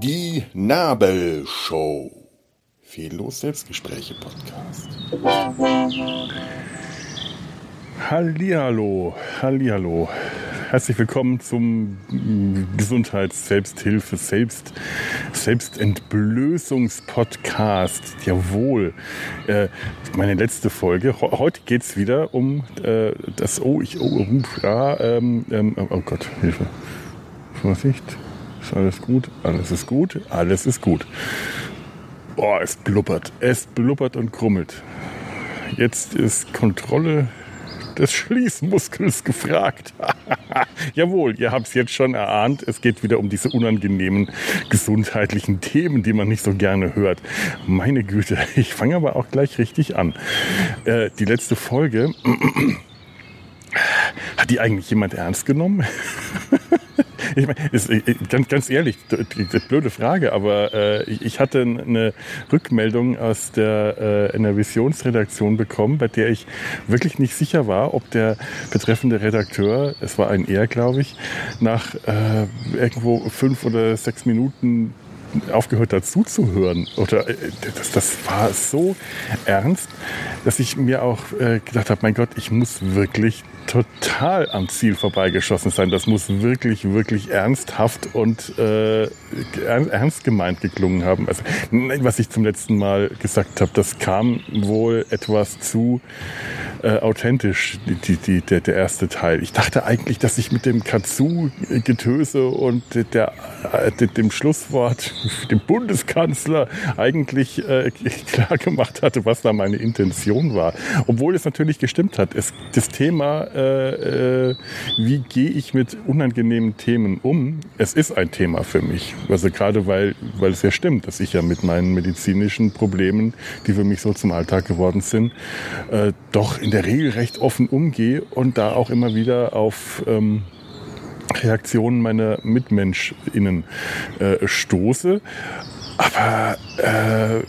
Die Nabelshow. Fehllos Selbstgespräche Podcast. Hallihallo, Hallihallo. Herzlich willkommen zum Gesundheits-, Selbsthilfe-, Selbst, Selbstentblößungspodcast. Jawohl. Äh, meine letzte Folge. Heute geht es wieder um äh, das, oh, ich, oh, ja, ähm, ähm, oh Gott, Hilfe. Vorsicht. Ist alles gut? Alles ist gut? Alles ist gut. Oh, es blubbert. Es blubbert und krummelt. Jetzt ist Kontrolle des Schließmuskels gefragt. Jawohl, ihr habt es jetzt schon erahnt. Es geht wieder um diese unangenehmen gesundheitlichen Themen, die man nicht so gerne hört. Meine Güte, ich fange aber auch gleich richtig an. Äh, die letzte Folge, hat die eigentlich jemand ernst genommen? ich meine, ist, äh, ganz, ganz ehrlich, blöde Frage, aber äh, ich hatte eine Rückmeldung aus der äh, Visionsredaktion bekommen, bei der ich wirklich nicht sicher war, ob der betreffende Redakteur, es war ein Er, glaube ich, nach äh, irgendwo fünf oder sechs Minuten aufgehört dazu zu hören. Oder äh, das, das war so ernst, dass ich mir auch äh, gedacht habe, mein Gott, ich muss wirklich total am Ziel vorbeigeschossen sein. Das muss wirklich, wirklich ernsthaft und äh, ernst gemeint geklungen haben. Also, was ich zum letzten Mal gesagt habe, das kam wohl etwas zu äh, authentisch, die, die, der, der erste Teil. Ich dachte eigentlich, dass ich mit dem Katsu-Getöse und der, äh, dem Schlusswort, dem Bundeskanzler, eigentlich äh, klar gemacht hatte, was da meine Intention war. Obwohl es natürlich gestimmt hat. Es, das Thema, äh, äh, wie gehe ich mit unangenehmen Themen um, es ist ein Thema für mich. Also gerade weil, weil es ja stimmt, dass ich ja mit meinen medizinischen Problemen, die für mich so zum Alltag geworden sind, äh, doch in der Regel recht offen umgehe und da auch immer wieder auf ähm, Reaktionen meiner MitmenschInnen äh, stoße. Aber äh,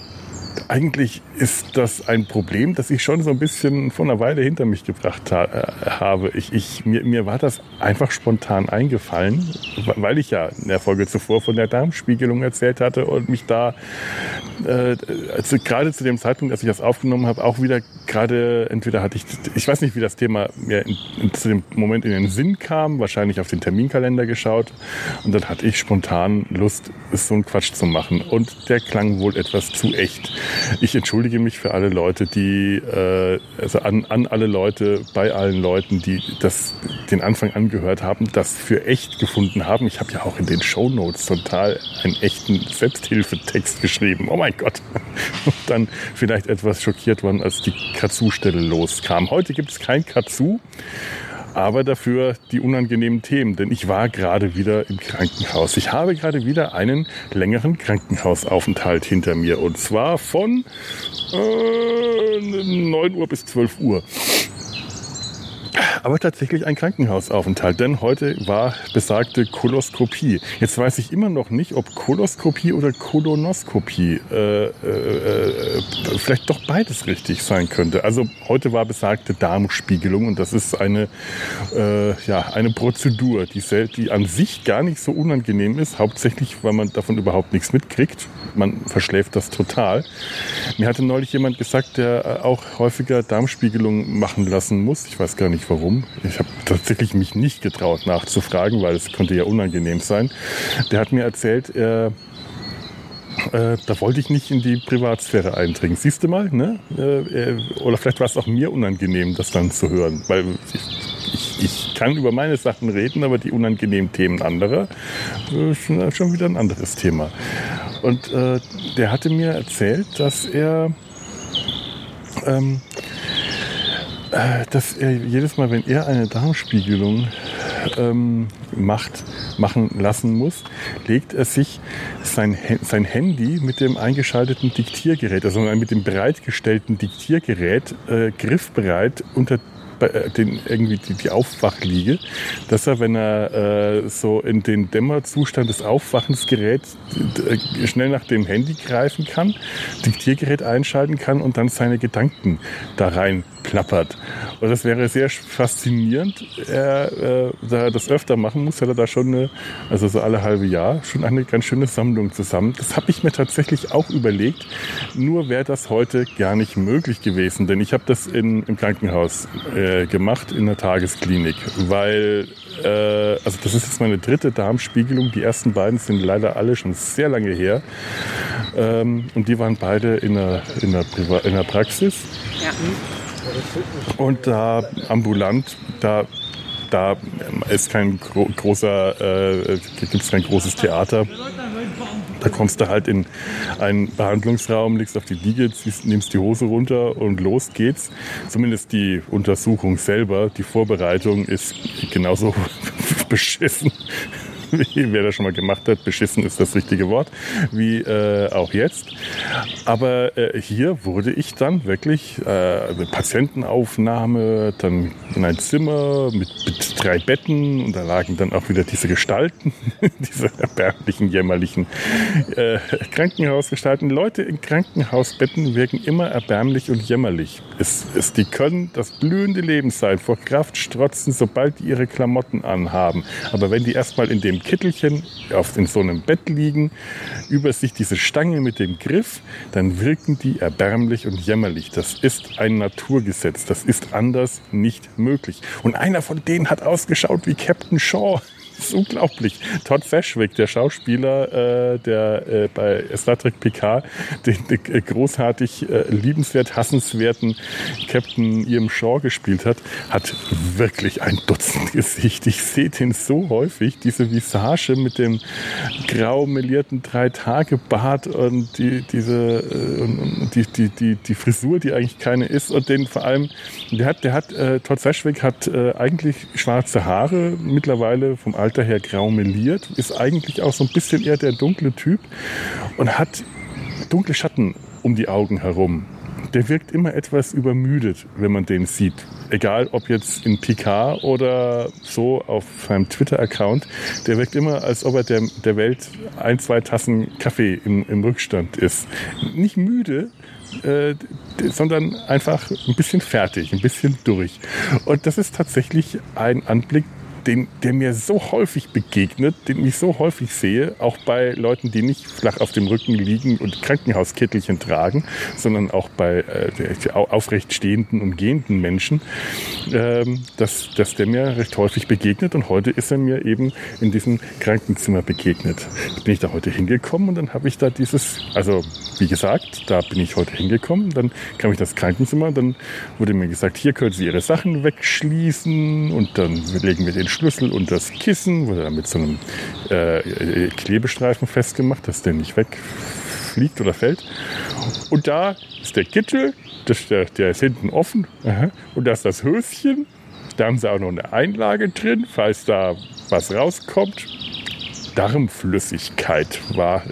eigentlich ist das ein Problem, das ich schon so ein bisschen vor einer Weile hinter mich gebracht ha äh, habe. Ich, ich, mir, mir war das einfach spontan eingefallen, weil ich ja in der Folge zuvor von der Darmspiegelung erzählt hatte und mich da äh, also gerade zu dem Zeitpunkt, als ich das aufgenommen habe, auch wieder gerade entweder hatte ich, ich weiß nicht, wie das Thema mir in, in, zu dem Moment in den Sinn kam, wahrscheinlich auf den Terminkalender geschaut und dann hatte ich spontan Lust, so einen Quatsch zu machen und der klang wohl etwas zu echt. Ich entschuldige mich für alle Leute, die, äh, also an, an alle Leute, bei allen Leuten, die das den Anfang angehört haben, das für echt gefunden haben. Ich habe ja auch in den Show Notes total einen echten Selbsthilfetext geschrieben. Oh mein Gott. Und dann vielleicht etwas schockiert worden, als die Katsu-Stelle loskam. Heute gibt es kein Katsu aber dafür die unangenehmen Themen, denn ich war gerade wieder im Krankenhaus. Ich habe gerade wieder einen längeren Krankenhausaufenthalt hinter mir und zwar von äh, 9 Uhr bis 12 Uhr aber tatsächlich ein Krankenhausaufenthalt, denn heute war besagte Koloskopie. Jetzt weiß ich immer noch nicht, ob Koloskopie oder Kolonoskopie äh, äh, äh, vielleicht doch beides richtig sein könnte. Also heute war besagte Darmspiegelung und das ist eine, äh, ja, eine Prozedur, die, die an sich gar nicht so unangenehm ist, hauptsächlich, weil man davon überhaupt nichts mitkriegt. Man verschläft das total. Mir hatte neulich jemand gesagt, der auch häufiger Darmspiegelung machen lassen muss. Ich weiß gar nicht warum. Ich habe tatsächlich mich nicht getraut nachzufragen, weil es könnte ja unangenehm sein. Der hat mir erzählt, er äh, da wollte ich nicht in die Privatsphäre eindringen. Siehst du mal, ne? Äh, oder vielleicht war es auch mir unangenehm, das dann zu hören, weil ich, ich, ich kann über meine Sachen reden, aber die unangenehmen Themen anderer äh, ist schon wieder ein anderes Thema. Und äh, der hatte mir erzählt, dass er ähm, äh, dass er jedes Mal, wenn er eine Darmspiegelung ähm, macht, machen lassen muss, legt er sich sein, sein Handy mit dem eingeschalteten Diktiergerät, also mit dem bereitgestellten Diktiergerät, äh, griffbereit unter äh, den, irgendwie die, die Aufwachliege, dass er, wenn er äh, so in den Dämmerzustand des Aufwachens gerät, äh, schnell nach dem Handy greifen kann, Diktiergerät einschalten kann und dann seine Gedanken da rein plappert. Und das wäre sehr faszinierend. Er, äh, da er das öfter machen muss, hat er da schon eine, also so alle halbe Jahr, schon eine ganz schöne Sammlung zusammen. Das habe ich mir tatsächlich auch überlegt. Nur wäre das heute gar nicht möglich gewesen, denn ich habe das in, im Krankenhaus äh, gemacht, in der Tagesklinik, weil äh, also das ist jetzt meine dritte Darmspiegelung. Die ersten beiden sind leider alle schon sehr lange her. Ähm, und die waren beide in der, in der, Priva in der Praxis. Ja. Und da ambulant, da da ist kein gro großer, äh, gibt es kein großes Theater. Da kommst du halt in einen Behandlungsraum, legst auf die Liege, ziehst, nimmst die Hose runter und los geht's. Zumindest die Untersuchung selber, die Vorbereitung ist genauso beschissen wer das schon mal gemacht hat, beschissen ist das richtige Wort, wie äh, auch jetzt. Aber äh, hier wurde ich dann wirklich äh, Patientenaufnahme, dann in ein Zimmer mit, mit drei Betten und da lagen dann auch wieder diese Gestalten, diese erbärmlichen, jämmerlichen äh, Krankenhausgestalten. Leute in Krankenhausbetten wirken immer erbärmlich und jämmerlich. Es, es, die können das blühende Leben sein, vor Kraft strotzen, sobald die ihre Klamotten anhaben. Aber wenn die erstmal in dem Kittelchen auf, in so einem Bett liegen, über sich diese Stange mit dem Griff, dann wirken die erbärmlich und jämmerlich. Das ist ein Naturgesetz. Das ist anders nicht möglich. Und einer von denen hat ausgeschaut wie Captain Shaw. Ist unglaublich. Todd Fashwick, der Schauspieler, äh, der äh, bei Star Trek PK den, den äh, großartig äh, liebenswert, hassenswerten Captain Ian Shaw gespielt hat, hat wirklich ein Dutzend Gesicht. Ich sehe den so häufig, diese Visage mit dem grau melierten Drei-Tage-Bart und die, diese, äh, und die, die, die, die Frisur, die eigentlich keine ist und den vor allem, der hat, der hat, äh, Todd Fashwick hat eigentlich schwarze Haare, mittlerweile vom Alter Alter her grau meliert, ist eigentlich auch so ein bisschen eher der dunkle Typ und hat dunkle Schatten um die Augen herum. Der wirkt immer etwas übermüdet, wenn man den sieht. Egal ob jetzt in PK oder so auf seinem Twitter-Account. Der wirkt immer, als ob er der, der Welt ein, zwei Tassen Kaffee im, im Rückstand ist. Nicht müde, äh, sondern einfach ein bisschen fertig, ein bisschen durch. Und das ist tatsächlich ein Anblick, den, der mir so häufig begegnet, den ich so häufig sehe, auch bei Leuten, die nicht flach auf dem Rücken liegen und Krankenhauskittelchen tragen, sondern auch bei äh, aufrecht stehenden und gehenden Menschen, ähm, dass, dass der mir recht häufig begegnet. Und heute ist er mir eben in diesem Krankenzimmer begegnet. Bin ich da heute hingekommen und dann habe ich da dieses, also wie gesagt, da bin ich heute hingekommen. Dann kam ich das Krankenzimmer dann wurde mir gesagt, hier können Sie Ihre Sachen wegschließen und dann legen wir den Schlüssel und das Kissen, wurde dann mit so einem äh, Klebestreifen festgemacht, dass der nicht wegfliegt oder fällt. Und da ist der Kittel, das, der, der ist hinten offen. Aha. Und da ist das Höschen. Da haben sie auch noch eine Einlage drin, falls da was rauskommt. Darmflüssigkeit war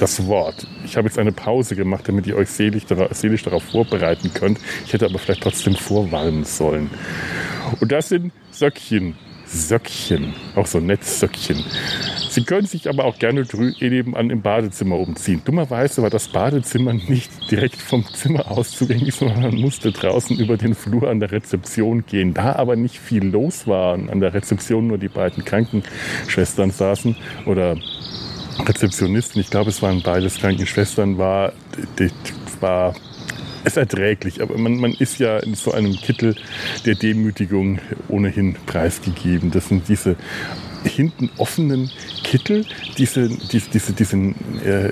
das Wort. Ich habe jetzt eine Pause gemacht, damit ihr euch seelisch darauf, seelisch darauf vorbereiten könnt. Ich hätte aber vielleicht trotzdem vorwarnen sollen. Und das sind Söckchen. Söckchen. Auch so Netzsöckchen. Sie können sich aber auch gerne nebenan im Badezimmer umziehen. Dummerweise war das Badezimmer nicht direkt vom Zimmer aus zugänglich, sondern man musste draußen über den Flur an der Rezeption gehen. Da aber nicht viel los war und an der Rezeption nur die beiden Krankenschwestern saßen oder Rezeptionisten, ich glaube es waren beides Krankenschwestern, war, war es erträglich. Aber man, man ist ja in so einem Kittel der Demütigung ohnehin preisgegeben. Das sind diese hinten offenen Kittel, diese, diese, diese, diesen, äh,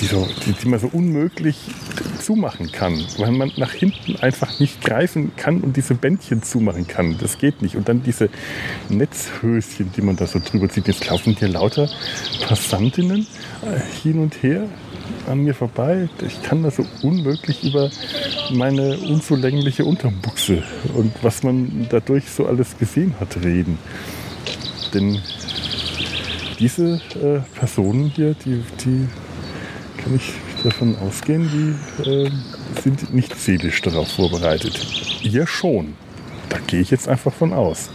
die, so, die, die man so unmöglich zumachen kann, weil man nach hinten einfach nicht greifen kann und diese Bändchen zumachen kann. Das geht nicht. Und dann diese Netzhöschen, die man da so drüber zieht. Jetzt laufen hier lauter Passantinnen äh, hin und her an mir vorbei. Ich kann da so unmöglich über meine unzulängliche Unterbuchse und was man dadurch so alles gesehen hat reden. Denn diese äh, Personen hier, die, die kann ich davon ausgehen, die äh, sind nicht seelisch darauf vorbereitet. Ihr schon. Da gehe ich jetzt einfach von aus.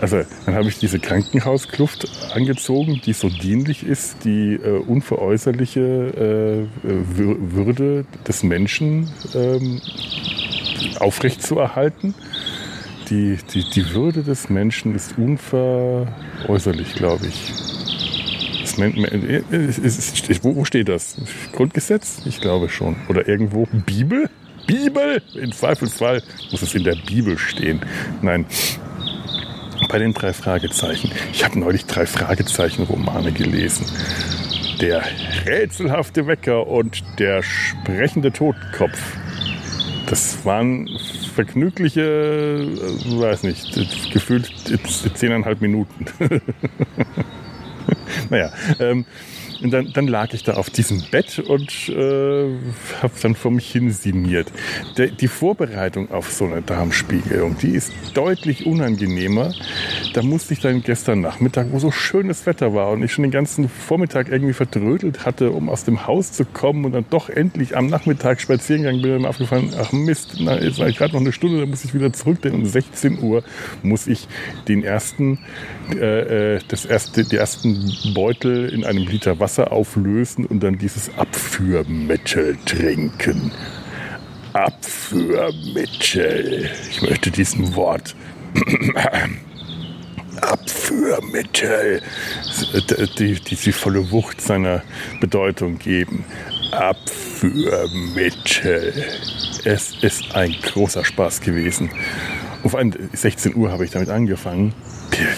Also dann habe ich diese Krankenhauskluft angezogen, die so dienlich ist, die äh, unveräußerliche äh, Würde des Menschen ähm, aufrechtzuerhalten. Die, die, die Würde des Menschen ist unveräußerlich, glaube ich. Ist, wo steht das? Grundgesetz? Ich glaube schon. Oder irgendwo Bibel? Bibel? Im Zweifelsfall muss es in der Bibel stehen. Nein, bei den drei Fragezeichen. Ich habe neulich drei Fragezeichen-Romane gelesen. Der rätselhafte Wecker und der sprechende Totenkopf. Das waren vergnügliche, äh, weiß nicht, gefühlt zehneinhalb Minuten. naja, ähm, und dann, dann lag ich da auf diesem Bett und äh, habe dann vor mich hin sinniert. Der, die Vorbereitung auf so eine Darmspiegelung, die ist deutlich unangenehmer. Da musste ich dann gestern Nachmittag, wo so schönes Wetter war und ich schon den ganzen Vormittag irgendwie verdrödelt hatte, um aus dem Haus zu kommen und dann doch endlich am Nachmittag spazieren gegangen bin, mir aufgefallen, ach Mist, na, jetzt war gerade noch eine Stunde, dann muss ich wieder zurück, denn um 16 Uhr muss ich den ersten, äh, äh, das erste, die ersten Beutel in einem Liter Wasser Wasser auflösen und dann dieses Abführmittel trinken. Abführmittel. Ich möchte diesem Wort Abführmittel die, die die volle Wucht seiner Bedeutung geben. Abführmittel. Es ist ein großer Spaß gewesen. Auf 16 Uhr habe ich damit angefangen.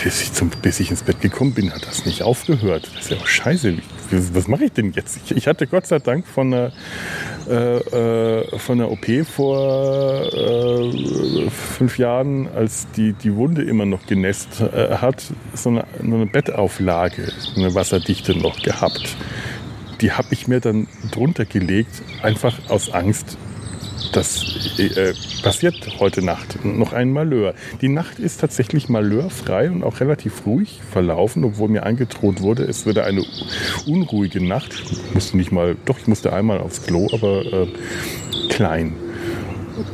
Bis ich, zum, bis ich ins Bett gekommen bin, hat das nicht aufgehört. Das ist ja auch scheiße was mache ich denn jetzt? Ich, ich, hatte Gott sei Dank von der, äh, äh, von der OP vor äh, fünf Jahren, als die, die Wunde immer noch genässt äh, hat, so eine, eine Bettauflage, eine wasserdichte noch gehabt. Die habe ich mir dann drunter gelegt, einfach aus Angst, das äh, äh, passiert heute Nacht noch ein Malheur. Die Nacht ist tatsächlich malheurfrei und auch relativ ruhig verlaufen, obwohl mir angedroht wurde, es würde eine unruhige Nacht. Ich musste nicht mal, doch, ich musste einmal aufs Klo, aber äh, klein.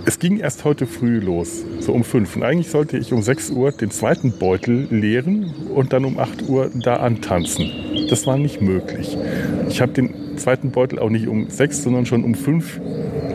Es ging erst heute früh los, so um fünf. Und eigentlich sollte ich um 6 Uhr den zweiten Beutel leeren und dann um 8 Uhr da antanzen. Das war nicht möglich. Ich habe den zweiten Beutel auch nicht um 6, sondern schon um 5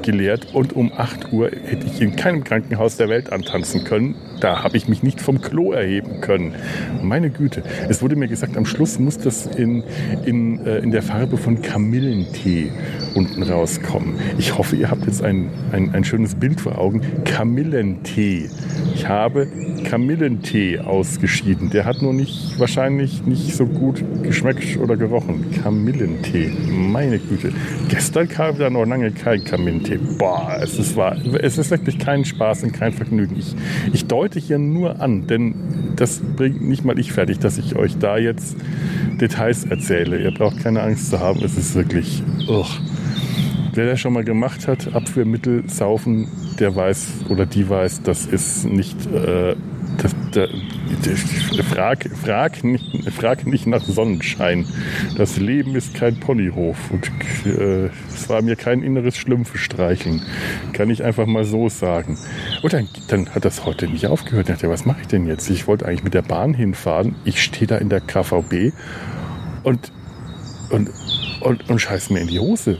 geleert und um 8 Uhr hätte ich in keinem Krankenhaus der Welt antanzen können. Da habe ich mich nicht vom Klo erheben können. Meine Güte, es wurde mir gesagt, am Schluss muss das in, in, äh, in der Farbe von Kamillentee unten rauskommen. Ich hoffe, ihr habt jetzt ein, ein, ein schönes Bild vor Augen. Kamillentee. Ich habe Kamillentee ausgeschieden. Der hat nur nicht, wahrscheinlich nicht so gut geschmeckt oder gerochen. Kamillentee. Meine Güte. Gestern kam da noch lange kein Kamillentee. Boah, es ist, wahr, es ist wirklich kein Spaß und kein Vergnügen. Ich, ich deute hier nur an, denn das bringt nicht mal ich fertig, dass ich euch da jetzt Details erzähle. Ihr braucht keine Angst zu haben. Es ist wirklich. Ugh. Wer das schon mal gemacht hat, Abführmittel saufen, der weiß oder die weiß, das ist nicht. Äh, der, der, frag, frag, nicht, frag nicht nach Sonnenschein. Das Leben ist kein Ponyhof. Und äh, es war mir kein inneres Schlümpfe. Kann ich einfach mal so sagen. Und dann, dann hat das heute nicht aufgehört. Ich dachte, was mache ich denn jetzt? Ich wollte eigentlich mit der Bahn hinfahren. Ich stehe da in der KVB und, und, und, und scheiß mir in die Hose.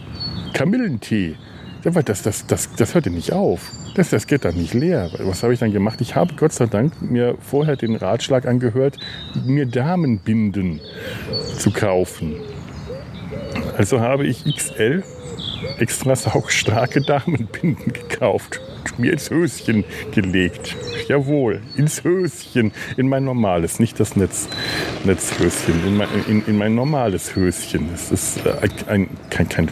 Kamillentee. Das, das, das, das hörte nicht auf. Das, das geht dann nicht leer. Was habe ich dann gemacht? Ich habe Gott sei Dank mir vorher den Ratschlag angehört, mir Damenbinden zu kaufen. Also habe ich XL extra saugstarke Damenbinden gekauft mir ins Höschen gelegt. Jawohl, ins Höschen, in mein normales, nicht das Netz, Netzhöschen, in mein, in, in mein normales Höschen. Es ist äh, ein, kein, kein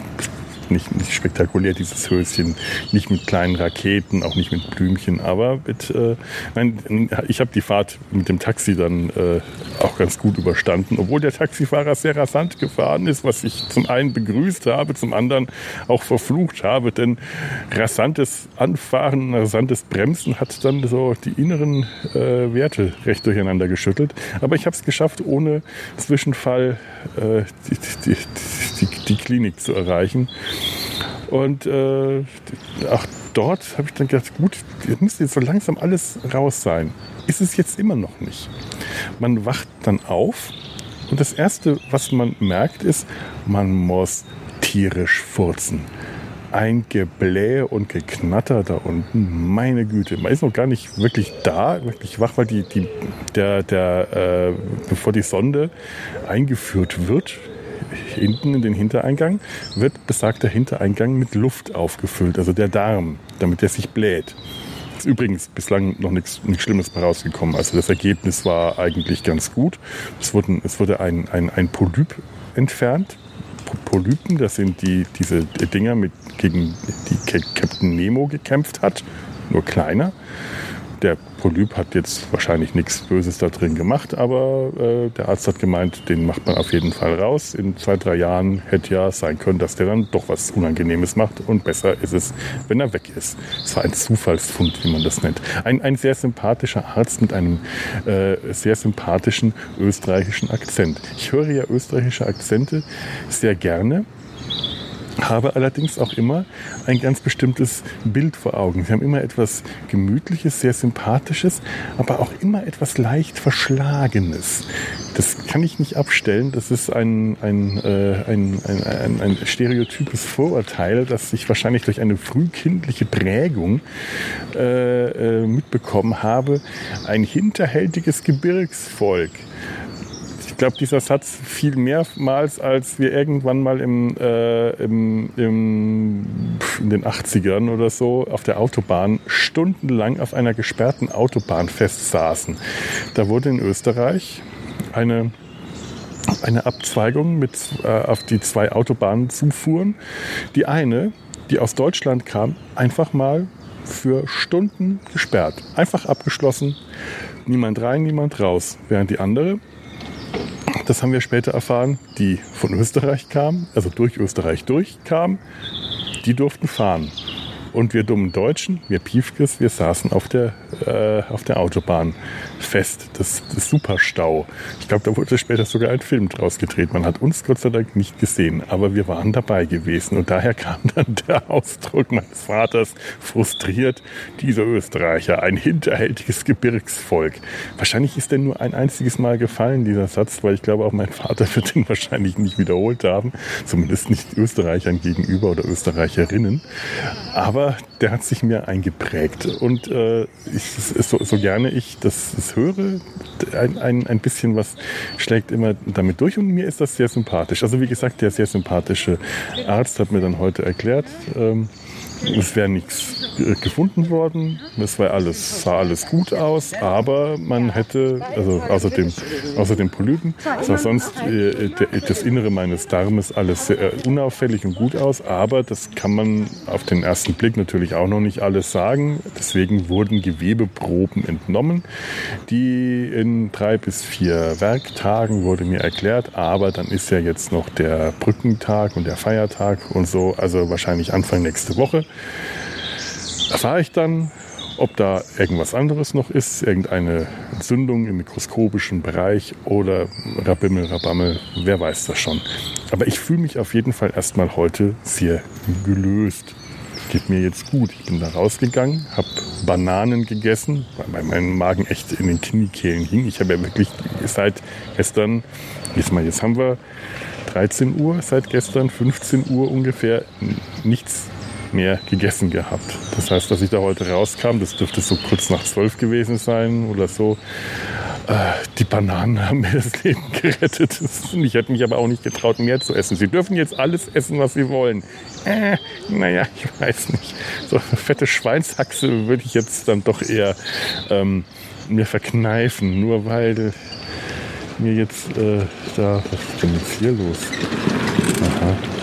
nicht, nicht spektakulär, dieses Höschen. Nicht mit kleinen Raketen, auch nicht mit Blümchen, aber mit, äh, nein, ich habe die Fahrt mit dem Taxi dann äh, auch ganz gut überstanden, obwohl der Taxifahrer sehr rasant gefahren ist, was ich zum einen begrüßt habe, zum anderen auch verflucht habe, denn rasantes Anfahren, rasantes Bremsen hat dann so die inneren äh, Werte recht durcheinander geschüttelt. Aber ich habe es geschafft, ohne Zwischenfall äh, die, die, die, die Klinik zu erreichen. Und äh, auch dort habe ich dann gedacht, gut, jetzt müsste jetzt so langsam alles raus sein. Ist es jetzt immer noch nicht. Man wacht dann auf und das Erste, was man merkt, ist, man muss tierisch furzen. Ein Geblähe und Geknatter da unten, meine Güte. Man ist noch gar nicht wirklich da, wirklich wach, weil die, die, der, der, äh, bevor die Sonde eingeführt wird, hinten in den Hintereingang, wird besagter Hintereingang mit Luft aufgefüllt, also der Darm, damit der sich bläht. Ist übrigens bislang noch nichts, nichts Schlimmes rausgekommen. Also das Ergebnis war eigentlich ganz gut. Es, wurden, es wurde ein, ein, ein Polyp entfernt. Polypen, das sind die, diese Dinger, mit, gegen die Captain Nemo gekämpft hat, nur kleiner der Polyp hat jetzt wahrscheinlich nichts Böses da drin gemacht, aber äh, der Arzt hat gemeint, den macht man auf jeden Fall raus. In zwei, drei Jahren hätte ja sein können, dass der dann doch was Unangenehmes macht und besser ist es, wenn er weg ist. Es war ein Zufallsfund, wie man das nennt. Ein, ein sehr sympathischer Arzt mit einem äh, sehr sympathischen österreichischen Akzent. Ich höre ja österreichische Akzente sehr gerne habe allerdings auch immer ein ganz bestimmtes Bild vor Augen. Sie haben immer etwas Gemütliches, sehr Sympathisches, aber auch immer etwas leicht Verschlagenes. Das kann ich nicht abstellen. Das ist ein, ein, äh, ein, ein, ein, ein stereotypes Vorurteil, das ich wahrscheinlich durch eine frühkindliche Prägung äh, äh, mitbekommen habe. Ein hinterhältiges Gebirgsvolk glaube, dieser Satz fiel mehrmals, als wir irgendwann mal im, äh, im, im, in den 80ern oder so auf der Autobahn stundenlang auf einer gesperrten Autobahn festsaßen. Da wurde in Österreich eine eine Abzweigung mit, äh, auf die zwei Autobahnen zufuhren. Die eine, die aus Deutschland kam, einfach mal für Stunden gesperrt. Einfach abgeschlossen. Niemand rein, niemand raus. Während die andere, das haben wir später erfahren, die von Österreich kamen, also durch Österreich durchkamen, die durften fahren. Und wir dummen Deutschen, wir Piefkes, wir saßen auf der, äh, auf der Autobahn fest. Das, das Superstau. Ich glaube, da wurde später sogar ein Film draus gedreht. Man hat uns Gott sei Dank nicht gesehen, aber wir waren dabei gewesen. Und daher kam dann der Ausdruck meines Vaters, frustriert, dieser Österreicher, ein hinterhältiges Gebirgsvolk. Wahrscheinlich ist der nur ein einziges Mal gefallen, dieser Satz, weil ich glaube, auch mein Vater wird den wahrscheinlich nicht wiederholt haben. Zumindest nicht Österreichern gegenüber oder Österreicherinnen. Aber aber der hat sich mir eingeprägt. Und äh, ich, so, so, gerne ich das, das höre, ein, ein, ein, bisschen was schlägt immer damit durch und mir ist das sehr sympathisch. Also wie gesagt, der sehr sympathische Arzt hat mir dann heute erklärt, ähm, es wäre nichts gefunden worden. Es war alles, sah alles gut aus, aber man hätte, also außer dem, außer dem Polypen, sah sonst äh, das Innere meines Darmes alles sehr unauffällig und gut aus. Aber das kann man auf den ersten Blick natürlich auch noch nicht alles sagen. Deswegen wurden Gewebeproben entnommen, die in drei bis vier Werktagen wurde mir erklärt. Aber dann ist ja jetzt noch der Brückentag und der Feiertag und so, also wahrscheinlich Anfang nächste Woche erfahre ich dann, ob da irgendwas anderes noch ist, irgendeine Entzündung im mikroskopischen Bereich oder Rabimmel, Rabammel, wer weiß das schon. Aber ich fühle mich auf jeden Fall erstmal heute sehr gelöst. Geht mir jetzt gut. Ich bin da rausgegangen, habe Bananen gegessen, weil mein Magen echt in den Kniekehlen hing. Ich habe ja wirklich seit gestern, jetzt mal, jetzt haben wir 13 Uhr, seit gestern 15 Uhr ungefähr nichts mehr gegessen gehabt. Das heißt, dass ich da heute rauskam, das dürfte so kurz nach zwölf gewesen sein oder so. Äh, die Bananen haben mir das Leben gerettet. Ich hätte mich aber auch nicht getraut, mehr zu essen. Sie dürfen jetzt alles essen, was Sie wollen. Äh, naja, ich weiß nicht. So eine fette Schweinshaxe würde ich jetzt dann doch eher ähm, mir verkneifen, nur weil mir jetzt äh, da, was ist denn jetzt hier los? Aha.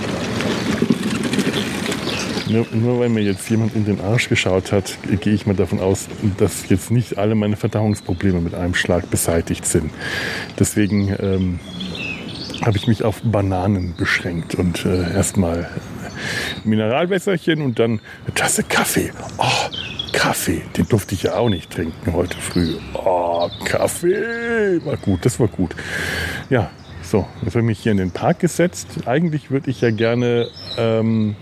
Nur, nur, weil mir jetzt jemand in den Arsch geschaut hat, gehe ich mal davon aus, dass jetzt nicht alle meine Verdauungsprobleme mit einem Schlag beseitigt sind. Deswegen ähm, habe ich mich auf Bananen beschränkt und äh, erstmal Mineralwässerchen und dann eine Tasse Kaffee. Oh, Kaffee, den durfte ich ja auch nicht trinken heute früh. Oh, Kaffee, war gut, das war gut. Ja, so, jetzt habe ich mich hier in den Park gesetzt. Eigentlich würde ich ja gerne ähm,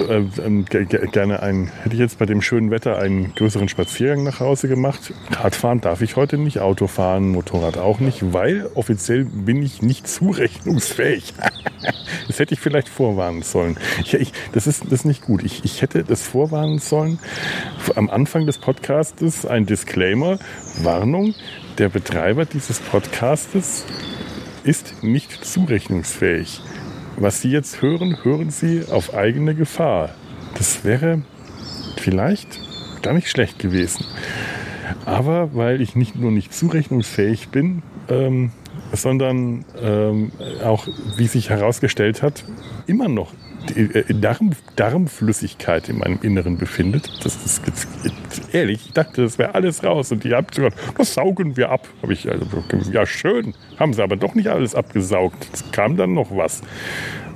äh, ähm, gerne einen, hätte ich jetzt bei dem schönen Wetter einen größeren Spaziergang nach Hause gemacht. Radfahren darf ich heute nicht, Auto fahren, Motorrad auch nicht, weil offiziell bin ich nicht zurechnungsfähig. das hätte ich vielleicht vorwarnen sollen. Ich, ich, das, ist, das ist nicht gut. Ich, ich hätte das vorwarnen sollen. Am Anfang des Podcastes ein Disclaimer, Warnung, der Betreiber dieses Podcastes ist nicht zurechnungsfähig. Was Sie jetzt hören, hören Sie auf eigene Gefahr. Das wäre vielleicht gar nicht schlecht gewesen. Aber weil ich nicht nur nicht zurechnungsfähig bin, ähm, sondern ähm, auch, wie sich herausgestellt hat, immer noch Darm, Darmflüssigkeit in meinem Inneren befindet. Das ist ehrlich, ich dachte, das wäre alles raus. Und die haben gesagt, das saugen wir ab. Habe ich also, ja schön, haben sie aber doch nicht alles abgesaugt. Es kam dann noch was.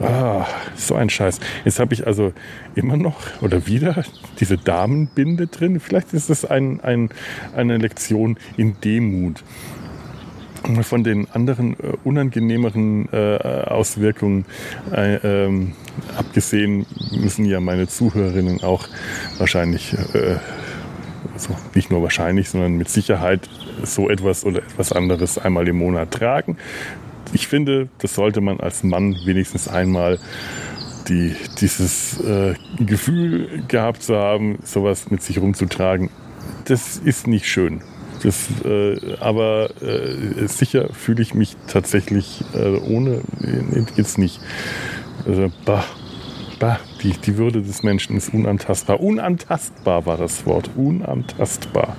Ah, so ein Scheiß. Jetzt habe ich also immer noch oder wieder diese Damenbinde drin. Vielleicht ist es ein, ein, eine Lektion in Demut von den anderen äh, unangenehmeren äh, Auswirkungen äh, ähm, abgesehen müssen ja meine Zuhörerinnen auch wahrscheinlich äh, also nicht nur wahrscheinlich, sondern mit Sicherheit so etwas oder etwas anderes einmal im Monat tragen. Ich finde, das sollte man als Mann wenigstens einmal die, dieses äh, Gefühl gehabt zu haben, sowas mit sich rumzutragen. Das ist nicht schön. Das, äh, aber äh, sicher fühle ich mich tatsächlich äh, ohne jetzt nicht. Also, bah, bah, die, die Würde des Menschen ist unantastbar. Unantastbar war das Wort. Unantastbar.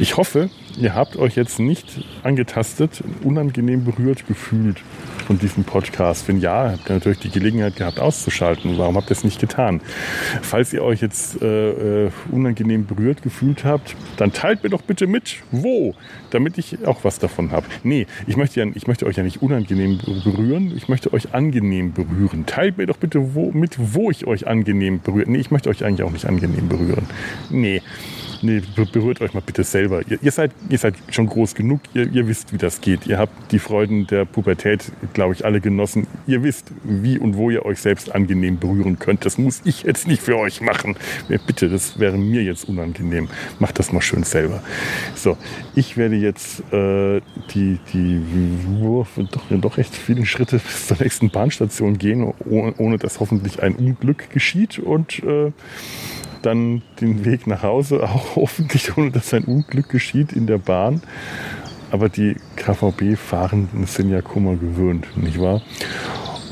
Ich hoffe, ihr habt euch jetzt nicht angetastet, unangenehm berührt gefühlt von diesem Podcast? Wenn ja, habt ihr natürlich die Gelegenheit gehabt auszuschalten. Warum habt ihr es nicht getan? Falls ihr euch jetzt äh, äh, unangenehm berührt gefühlt habt, dann teilt mir doch bitte mit, wo, damit ich auch was davon habe. Nee, ich möchte, ja, ich möchte euch ja nicht unangenehm berühren, ich möchte euch angenehm berühren. Teilt mir doch bitte wo, mit, wo ich euch angenehm berühre. Nee, ich möchte euch eigentlich auch nicht angenehm berühren. Nee. Nee, berührt euch mal bitte selber. Ihr, ihr, seid, ihr seid schon groß genug, ihr, ihr wisst, wie das geht. Ihr habt die Freuden der Pubertät, glaube ich, alle genossen. Ihr wisst, wie und wo ihr euch selbst angenehm berühren könnt. Das muss ich jetzt nicht für euch machen. Bitte, das wäre mir jetzt unangenehm. Macht das mal schön selber. So, ich werde jetzt äh, die, die oh, doch, doch recht viele Schritte bis zur nächsten Bahnstation gehen, ohne, ohne dass hoffentlich ein Unglück geschieht. Und äh, dann den Weg nach Hause, auch hoffentlich ohne dass ein Unglück geschieht in der Bahn. Aber die KVB-Fahrenden sind ja Kummer gewöhnt, nicht wahr?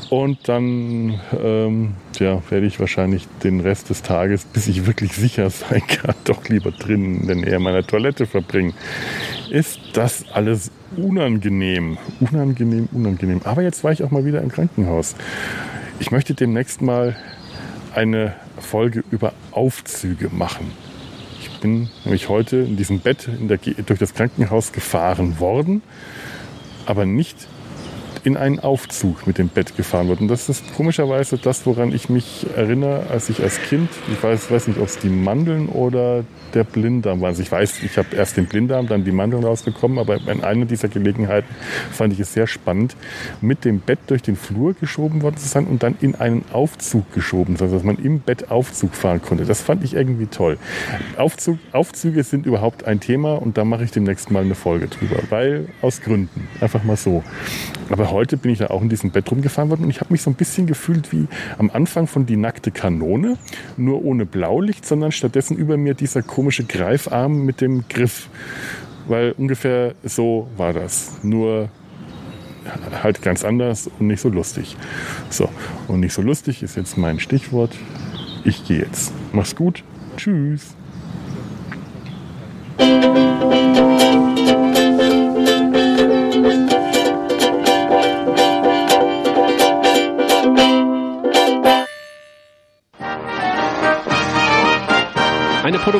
Und dann ähm, ja, werde ich wahrscheinlich den Rest des Tages, bis ich wirklich sicher sein kann, doch lieber drinnen in der Nähe meiner Toilette verbringen. Ist das alles unangenehm? Unangenehm, unangenehm. Aber jetzt war ich auch mal wieder im Krankenhaus. Ich möchte demnächst mal eine Folge über Aufzüge machen. Ich bin nämlich heute in diesem Bett in der, durch das Krankenhaus gefahren worden, aber nicht in einen Aufzug mit dem Bett gefahren wird. Und das ist komischerweise das, woran ich mich erinnere, als ich als Kind, ich weiß, weiß nicht, ob es die Mandeln oder der Blinddarm waren. Also ich weiß, ich habe erst den Blinddarm, dann die Mandeln rausbekommen, aber in einer dieser Gelegenheiten fand ich es sehr spannend, mit dem Bett durch den Flur geschoben worden zu sein und dann in einen Aufzug geschoben, also dass man im Bett Aufzug fahren konnte. Das fand ich irgendwie toll. Aufzug, Aufzüge sind überhaupt ein Thema und da mache ich demnächst mal eine Folge drüber, weil aus Gründen, einfach mal so. Aber heute bin ich ja auch in diesem Bett rumgefahren worden und ich habe mich so ein bisschen gefühlt wie am Anfang von Die nackte Kanone, nur ohne Blaulicht, sondern stattdessen über mir dieser komische Greifarm mit dem Griff. Weil ungefähr so war das. Nur halt ganz anders und nicht so lustig. So, und nicht so lustig ist jetzt mein Stichwort. Ich gehe jetzt. Mach's gut. Tschüss.